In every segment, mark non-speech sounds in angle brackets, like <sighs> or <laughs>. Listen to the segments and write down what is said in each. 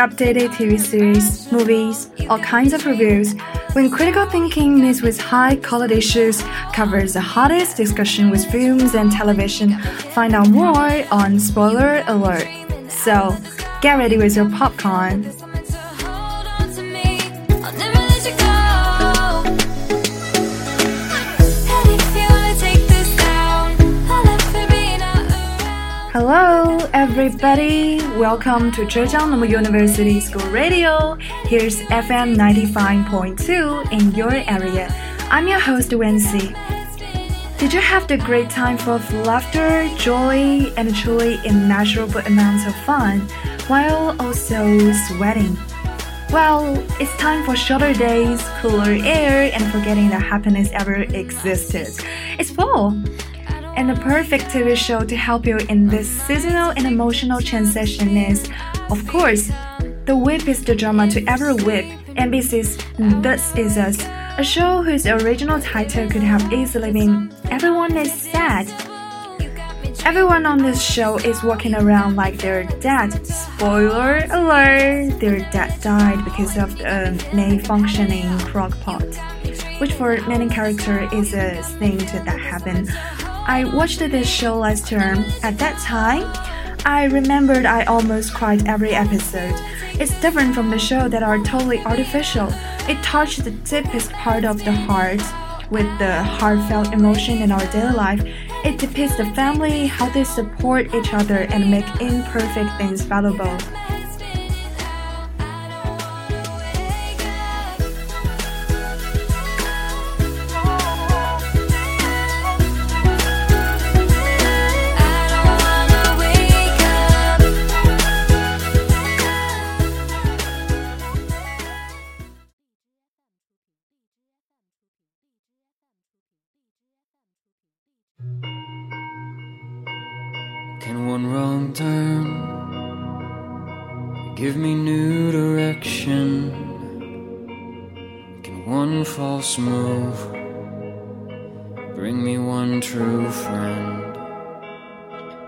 updated TV series, movies, all kinds of reviews. When critical thinking meets with high quality issues, covers the hottest discussion with films and television. Find out more on Spoiler Alert. So, get ready with your popcorn. Hello, everybody. Welcome to Zhejiang Normal University School Radio. Here's FM 95.2 in your area. I'm your host, Wency. Did you have the great time full of laughter, joy, and truly immeasurable amounts of fun, while also sweating? Well, it's time for shorter days, cooler air, and forgetting that happiness ever existed. It's fall and the perfect TV show to help you in this seasonal and emotional transition is, of course, The Whip is the drama to ever whip, NBC's This Is Us, a show whose original title could have easily been Everyone is Sad. Everyone on this show is walking around like they're dead. Spoiler alert! Their dad died because of a malfunctioning crock pot, which for many characters is a thing that happened. I watched this show last term. At that time, I remembered I almost cried every episode. It's different from the show that are totally artificial. It touched the deepest part of the heart with the heartfelt emotion in our daily life. It depicts the family, how they support each other and make imperfect things valuable. Can one wrong turn give me new direction? Can one false move bring me one true friend?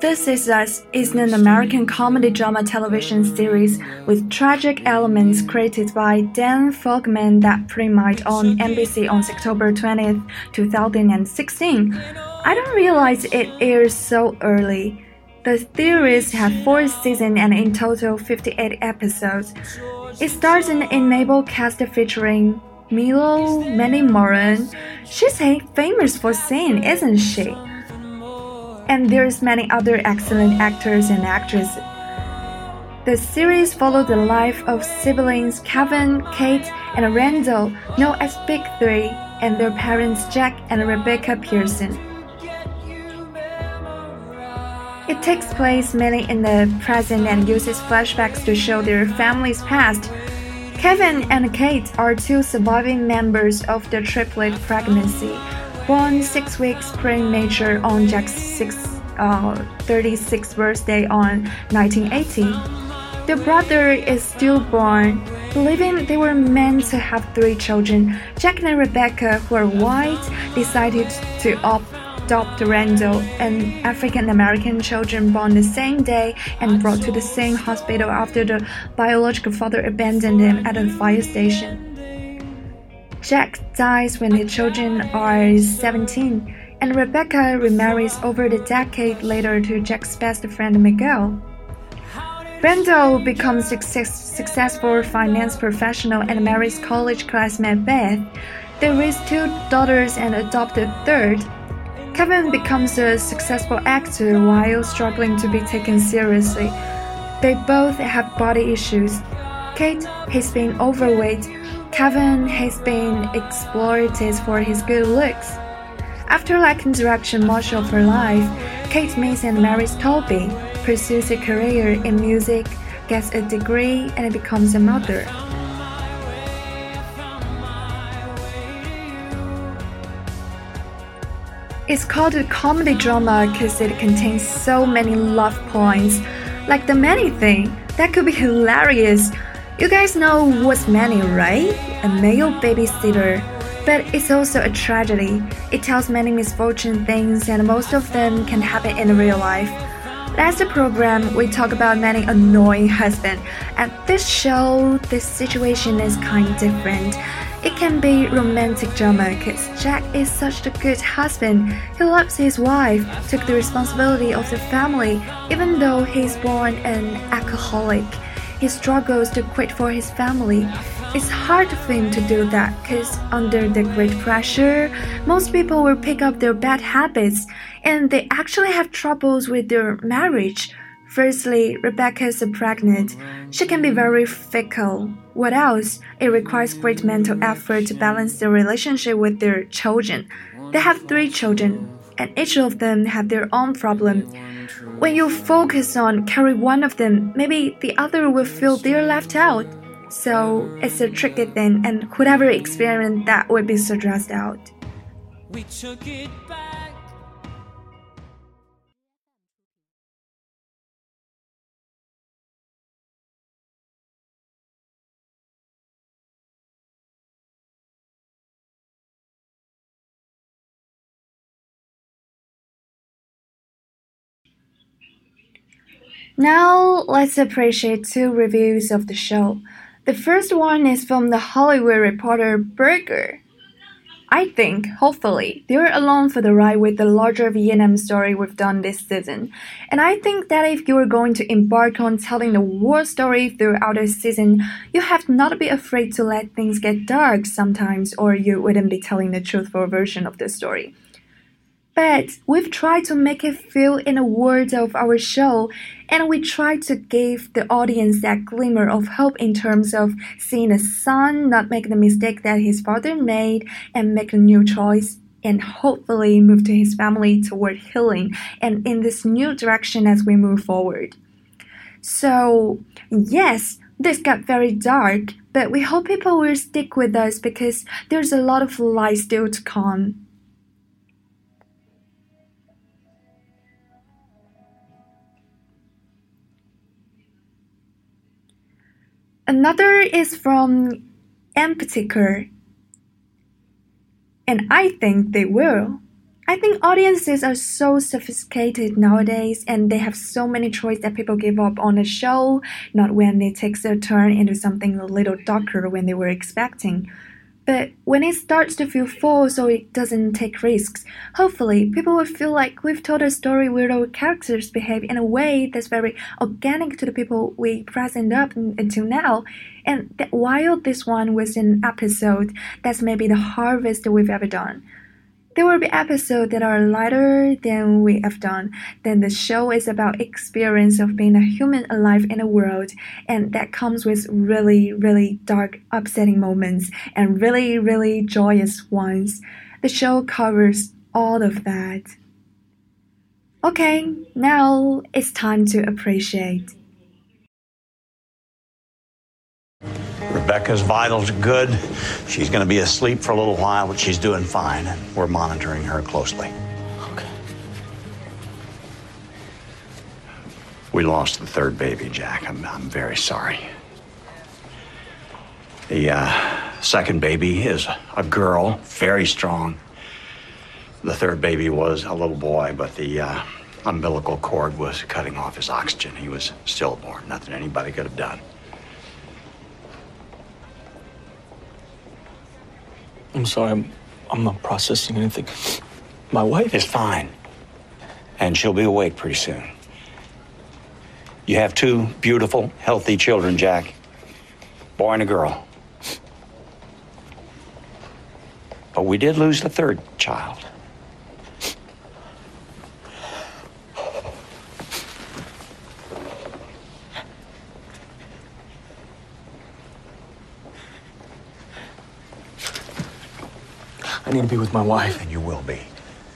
This Is Us is an American comedy drama television series with tragic elements created by Dan Fogelman that premiered on NBC on October 20th, 2016. I don't realize it airs so early. The series has four seasons and in total 58 episodes. It stars an enable cast featuring Milo, Mandy Moore. She's famous for singing, isn't she? and there's many other excellent actors and actresses. The series followed the life of siblings Kevin, Kate, and Randall, known as Big Three, and their parents Jack and Rebecca Pearson. It takes place mainly in the present and uses flashbacks to show their family's past. Kevin and Kate are two surviving members of the triplet pregnancy born six weeks premature on Jack's six, uh, 36th birthday on 1980. The brother is stillborn. Believing they were meant to have three children, Jack and Rebecca, who are white, decided to adopt Randall, an African American children born the same day and brought to the same hospital after the biological father abandoned them at a fire station. Jack dies when the children are 17, and Rebecca remarries over the decade later to Jack's best friend Miguel. Randall becomes a success, successful finance professional and marries college classmate Beth. They raise two daughters and adopt a third. Kevin becomes a successful actor while struggling to be taken seriously. They both have body issues. Kate has been overweight Kevin has been exploited for his good looks. After lacking direction of her life, Kate meets and marries Toby, pursues a career in music, gets a degree, and becomes a mother. It's called a comedy drama because it contains so many love points, like the many thing. That could be hilarious you guys know what's many, right? A male babysitter. But it's also a tragedy. It tells many misfortune things, and most of them can happen in real life. Last program, we talk about many annoying husbands. At this show, this situation is kind of different. It can be romantic drama because Jack is such a good husband. He loves his wife, took the responsibility of the family, even though he's born an alcoholic. He struggles to quit for his family. It's hard for him to do that because under the great pressure, most people will pick up their bad habits and they actually have troubles with their marriage. Firstly, Rebecca is pregnant. She can be very fickle. What else? It requires great mental effort to balance their relationship with their children. They have three children, and each of them have their own problem. When you focus on carry one of them, maybe the other will feel they're left out. So it's a tricky thing, and whoever experienced that would be so stressed out. We took it back. Now let's appreciate two reviews of the show. The first one is from the Hollywood Reporter Berger. I think, hopefully, they're along for the ride with the larger Vietnam story we've done this season. And I think that if you're going to embark on telling the war story throughout the season, you have not be afraid to let things get dark sometimes, or you wouldn't be telling the truthful version of the story. But we've tried to make it feel in the words of our show, and we try to give the audience that glimmer of hope in terms of seeing a son not make the mistake that his father made and make a new choice and hopefully move to his family toward healing and in this new direction as we move forward. So, yes, this got very dark, but we hope people will stick with us because there's a lot of light still to come. Another is from Emptiker. And I think they will. I think audiences are so sophisticated nowadays and they have so many choices that people give up on a show, not when it takes a turn into something a little darker when they were expecting. But when it starts to feel full so it doesn't take risks, hopefully people will feel like we've told a story where our characters behave in a way that's very organic to the people we present up until now. And that while this one was an episode that's maybe the hardest we've ever done. There will be episodes that are lighter than we have done. Then the show is about experience of being a human alive in a world, and that comes with really, really dark, upsetting moments and really, really joyous ones. The show covers all of that. Okay, now it's time to appreciate. Rebecca's vitals are good. She's going to be asleep for a little while, but she's doing fine, and we're monitoring her closely. Okay. We lost the third baby, Jack. I'm, I'm very sorry. The uh, second baby is a girl, very strong. The third baby was a little boy, but the uh, umbilical cord was cutting off his oxygen. He was stillborn. Nothing anybody could have done. I'm sorry, I'm, I'm not processing anything. My wife is fine, and she'll be awake pretty soon. You have two beautiful, healthy children, Jack. Boy and a girl. But we did lose the third child. I need to be with my wife. And you will be.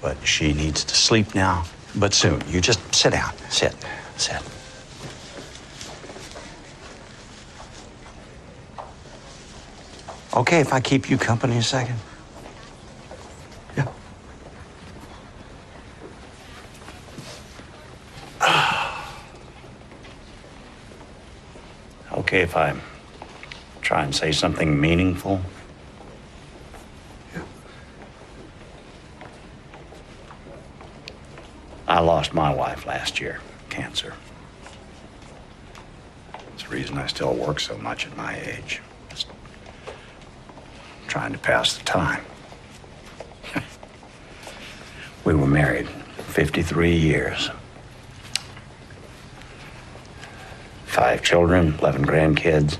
But she needs to sleep now. But soon. You just sit down. Sit. Sit. Okay if I keep you company a second? Yeah. <sighs> okay if I try and say something meaningful? I lost my wife last year. cancer. It's the reason I still work so much at my age. Just trying to pass the time. <laughs> we were married 53 years. Five children, 11 grandkids.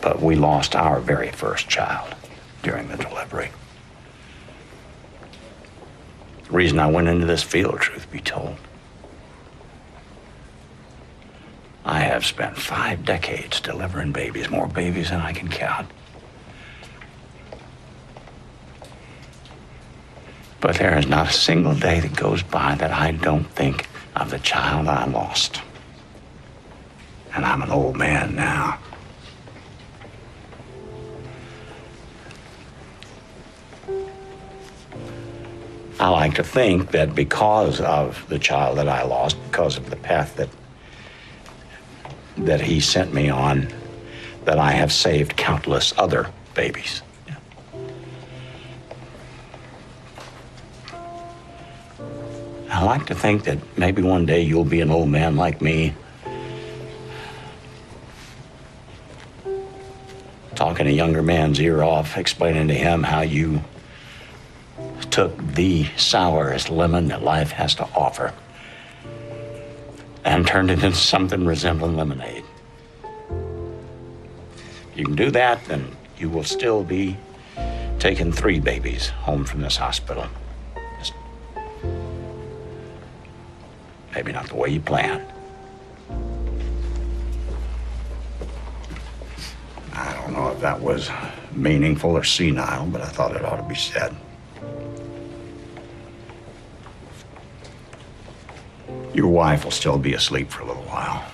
But we lost our very first child during the delivery. The reason I went into this field, truth be told. I have spent five decades delivering babies, more babies than I can count. But there is not a single day that goes by that I don't think of the child I lost. And I'm an old man now. I like to think that because of the child that I lost, because of the path that that he sent me on, that I have saved countless other babies. I like to think that maybe one day you'll be an old man like me, talking a younger man's ear off, explaining to him how you took the sourest lemon that life has to offer and turned it into something resembling lemonade. If You can do that, then you will still be taking three babies home from this hospital. Just maybe not the way you planned. I don't know if that was meaningful or senile, but I thought it ought to be said. Your wife will still be asleep for a little while.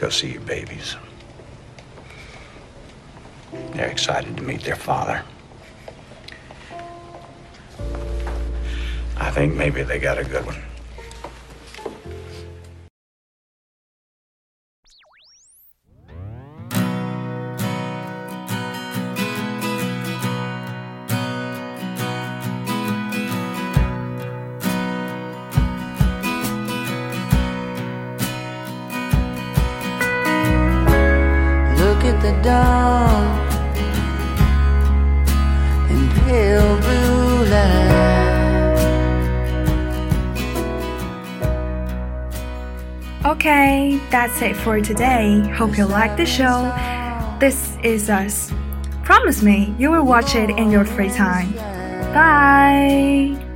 Go see your babies. They're excited to meet their father. I think maybe they got a good one. Okay, that's it for today. Hope you like the show. This is us. Promise me you will watch it in your free time. Bye.